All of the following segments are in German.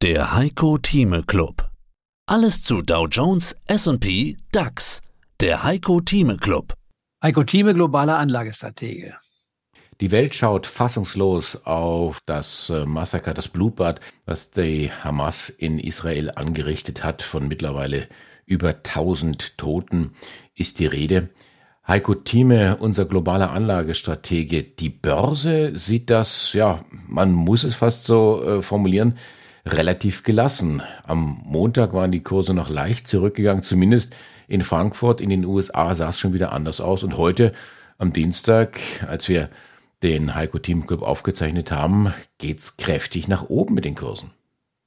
Der Heiko Thieme Club. Alles zu Dow Jones, S&P, DAX. Der Heiko Thieme Club. Heiko Thieme, globaler Anlagestratege. Die Welt schaut fassungslos auf das äh, Massaker, das Blutbad, was die Hamas in Israel angerichtet hat. Von mittlerweile über 1000 Toten ist die Rede. Heiko Thieme, unser globaler Anlagestratege. Die Börse sieht das, ja, man muss es fast so äh, formulieren, relativ gelassen. Am Montag waren die Kurse noch leicht zurückgegangen, zumindest in Frankfurt, in den USA sah es schon wieder anders aus. Und heute, am Dienstag, als wir den Heiko Team Club aufgezeichnet haben, geht's kräftig nach oben mit den Kursen.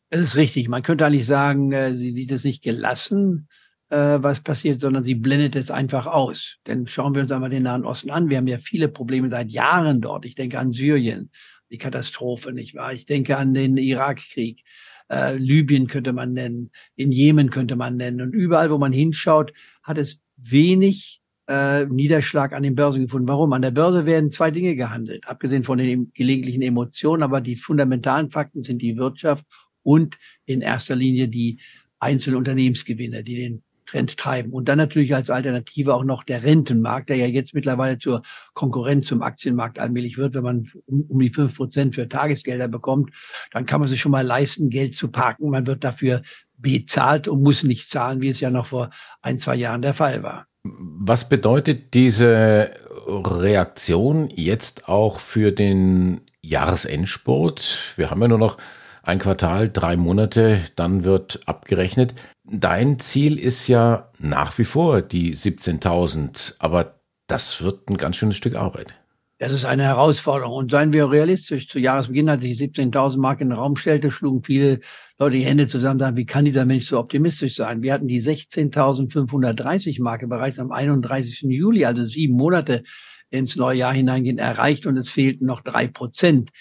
Es ist richtig. Man könnte eigentlich sagen, äh, sie sieht es nicht gelassen, äh, was passiert, sondern sie blendet es einfach aus. Denn schauen wir uns einmal den Nahen Osten an. Wir haben ja viele Probleme seit Jahren dort. Ich denke an Syrien, die Katastrophe, nicht wahr? Ich denke an den Irakkrieg. Äh, Libyen könnte man nennen, in Jemen könnte man nennen. Und überall, wo man hinschaut, hat es wenig äh, Niederschlag an den Börsen gefunden. Warum? An der Börse werden zwei Dinge gehandelt, abgesehen von den gelegentlichen Emotionen, aber die fundamentalen Fakten sind die Wirtschaft und in erster Linie die einzelnen Unternehmensgewinne, die den Trend treiben. Und dann natürlich als Alternative auch noch der Rentenmarkt, der ja jetzt mittlerweile zur Konkurrenz zum Aktienmarkt allmählich wird. Wenn man um, die fünf Prozent für Tagesgelder bekommt, dann kann man sich schon mal leisten, Geld zu parken. Man wird dafür bezahlt und muss nicht zahlen, wie es ja noch vor ein, zwei Jahren der Fall war. Was bedeutet diese Reaktion jetzt auch für den Jahresendsport? Wir haben ja nur noch ein Quartal, drei Monate, dann wird abgerechnet. Dein Ziel ist ja nach wie vor die 17.000, aber das wird ein ganz schönes Stück Arbeit. Das ist eine Herausforderung. Und seien wir realistisch. Zu Jahresbeginn, als ich 17.000 Mark in den Raum stellte, schlugen viele Leute die Hände zusammen und sagen, wie kann dieser Mensch so optimistisch sein? Wir hatten die 16.530 Marke bereits am 31. Juli, also sieben Monate ins neue Jahr hineingehen, erreicht und es fehlten noch drei Prozent.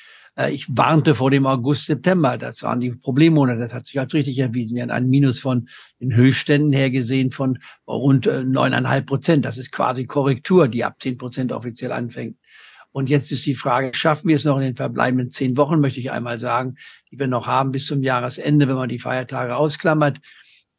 Äh, ich warnte vor dem August, September. Das waren die Problemmonate. Das hat sich als richtig erwiesen. Wir haben einen Minus von den Höchstständen her gesehen von rund äh, neuneinhalb Prozent. Das ist quasi Korrektur, die ab zehn Prozent offiziell anfängt. Und jetzt ist die Frage, schaffen wir es noch in den verbleibenden zehn Wochen, möchte ich einmal sagen, die wir noch haben bis zum Jahresende, wenn man die Feiertage ausklammert,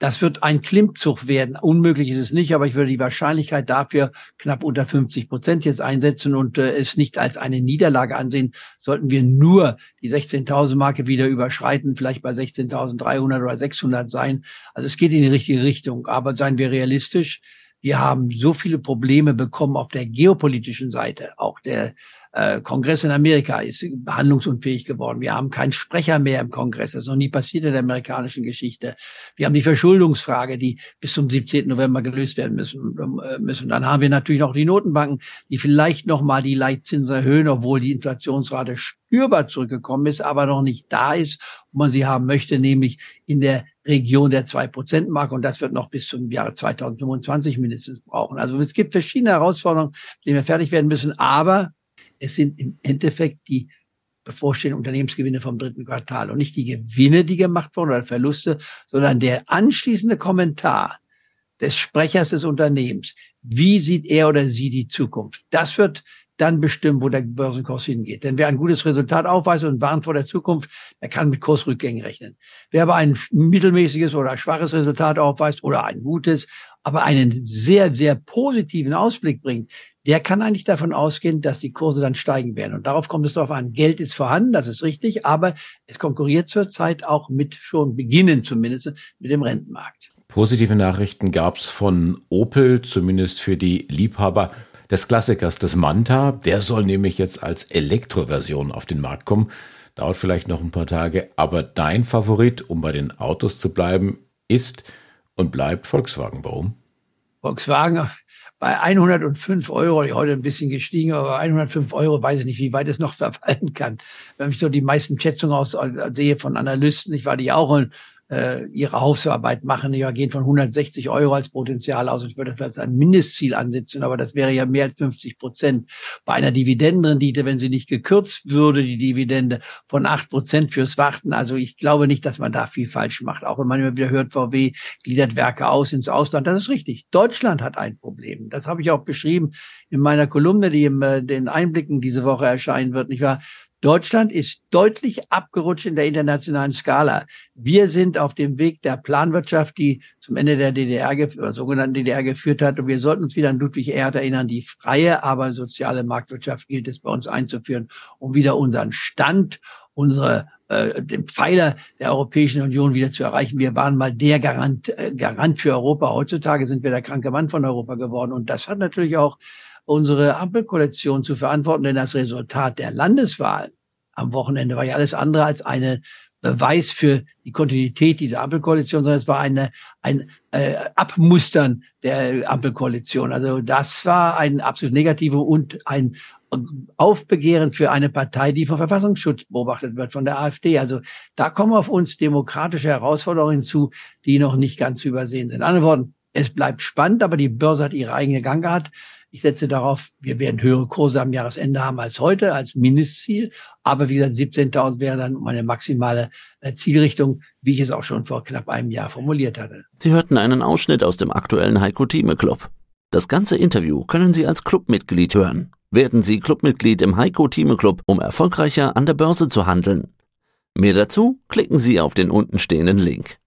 das wird ein Klimmzug werden. Unmöglich ist es nicht, aber ich würde die Wahrscheinlichkeit dafür knapp unter 50 Prozent jetzt einsetzen und äh, es nicht als eine Niederlage ansehen. Sollten wir nur die 16.000 Marke wieder überschreiten, vielleicht bei 16.300 oder 600 sein. Also es geht in die richtige Richtung. Aber seien wir realistisch. Wir haben so viele Probleme bekommen auf der geopolitischen Seite, auch der äh, Kongress in Amerika ist handlungsunfähig geworden. Wir haben keinen Sprecher mehr im Kongress. Das ist noch nie passiert in der amerikanischen Geschichte. Wir haben die Verschuldungsfrage, die bis zum 17. November gelöst werden müssen. Äh, müssen. Dann haben wir natürlich noch die Notenbanken, die vielleicht noch mal die Leitzinsen erhöhen, obwohl die Inflationsrate spürbar zurückgekommen ist, aber noch nicht da ist, wo man sie haben möchte, nämlich in der Region der 2%-Marke. Und das wird noch bis zum Jahre 2025 mindestens brauchen. Also es gibt verschiedene Herausforderungen, mit denen wir fertig werden müssen. Aber es sind im Endeffekt die bevorstehenden Unternehmensgewinne vom dritten Quartal und nicht die Gewinne, die gemacht wurden oder Verluste, sondern der anschließende Kommentar des Sprechers des Unternehmens. Wie sieht er oder sie die Zukunft? Das wird dann bestimmen, wo der Börsenkurs hingeht. Denn wer ein gutes Resultat aufweist und warnt vor der Zukunft, der kann mit Kursrückgängen rechnen. Wer aber ein mittelmäßiges oder schwaches Resultat aufweist oder ein gutes, aber einen sehr, sehr positiven Ausblick bringt, der kann eigentlich davon ausgehen, dass die Kurse dann steigen werden. Und darauf kommt es darauf an. Geld ist vorhanden, das ist richtig, aber es konkurriert zurzeit auch mit schon beginnen zumindest mit dem Rentenmarkt. Positive Nachrichten gab es von Opel, zumindest für die Liebhaber des Klassikers, des Manta. Der soll nämlich jetzt als Elektroversion auf den Markt kommen. Dauert vielleicht noch ein paar Tage, aber dein Favorit, um bei den Autos zu bleiben, ist und bleibt Volkswagen. Warum? Volkswagen bei 105 Euro, heute ein bisschen gestiegen, aber 105 Euro weiß ich nicht, wie weit es noch verfallen kann. Wenn ich so die meisten Schätzungen aus sehe von Analysten, ich war die auch äh, ihre Hausarbeit machen. Ja, gehen von 160 Euro als Potenzial aus. Ich würde das als ein Mindestziel ansetzen, aber das wäre ja mehr als 50 Prozent. Bei einer Dividendenrendite, wenn sie nicht gekürzt würde, die Dividende von acht Prozent fürs Warten. Also ich glaube nicht, dass man da viel falsch macht. Auch wenn man immer wieder hört, VW gliedert Werke aus ins Ausland. Das ist richtig. Deutschland hat ein Problem. Das habe ich auch beschrieben in meiner Kolumne, die in äh, den Einblicken diese Woche erscheinen wird. Nicht wahr? Deutschland ist deutlich abgerutscht in der internationalen Skala. Wir sind auf dem Weg der Planwirtschaft, die zum Ende der DDR oder sogenannten DDR geführt hat. Und wir sollten uns wieder an Ludwig Erhard erinnern. Die freie, aber soziale Marktwirtschaft gilt es bei uns einzuführen, um wieder unseren Stand, unsere äh, den Pfeiler der Europäischen Union wieder zu erreichen. Wir waren mal der Garant, äh, Garant für Europa. Heutzutage sind wir der kranke Mann von Europa geworden. Und das hat natürlich auch unsere Ampelkoalition zu verantworten, denn das Resultat der Landeswahlen am Wochenende war ja alles andere als eine Beweis für die Kontinuität dieser Ampelkoalition, sondern es war eine, ein äh, Abmustern der Ampelkoalition. Also das war ein absolut negativer und ein Aufbegehren für eine Partei, die vom Verfassungsschutz beobachtet wird, von der AfD. Also da kommen auf uns demokratische Herausforderungen hinzu, die noch nicht ganz zu übersehen sind. In anderen Worten, es bleibt spannend, aber die Börse hat ihre eigene Gang gehabt. Ich setze darauf, wir werden höhere Kurse am Jahresende haben als heute, als Mindestziel. Aber wie gesagt, 17.000 wäre dann meine maximale äh, Zielrichtung, wie ich es auch schon vor knapp einem Jahr formuliert hatte. Sie hörten einen Ausschnitt aus dem aktuellen Heiko Thieme Club. Das ganze Interview können Sie als Clubmitglied hören. Werden Sie Clubmitglied im Heiko Thieme Club, um erfolgreicher an der Börse zu handeln. Mehr dazu klicken Sie auf den untenstehenden Link.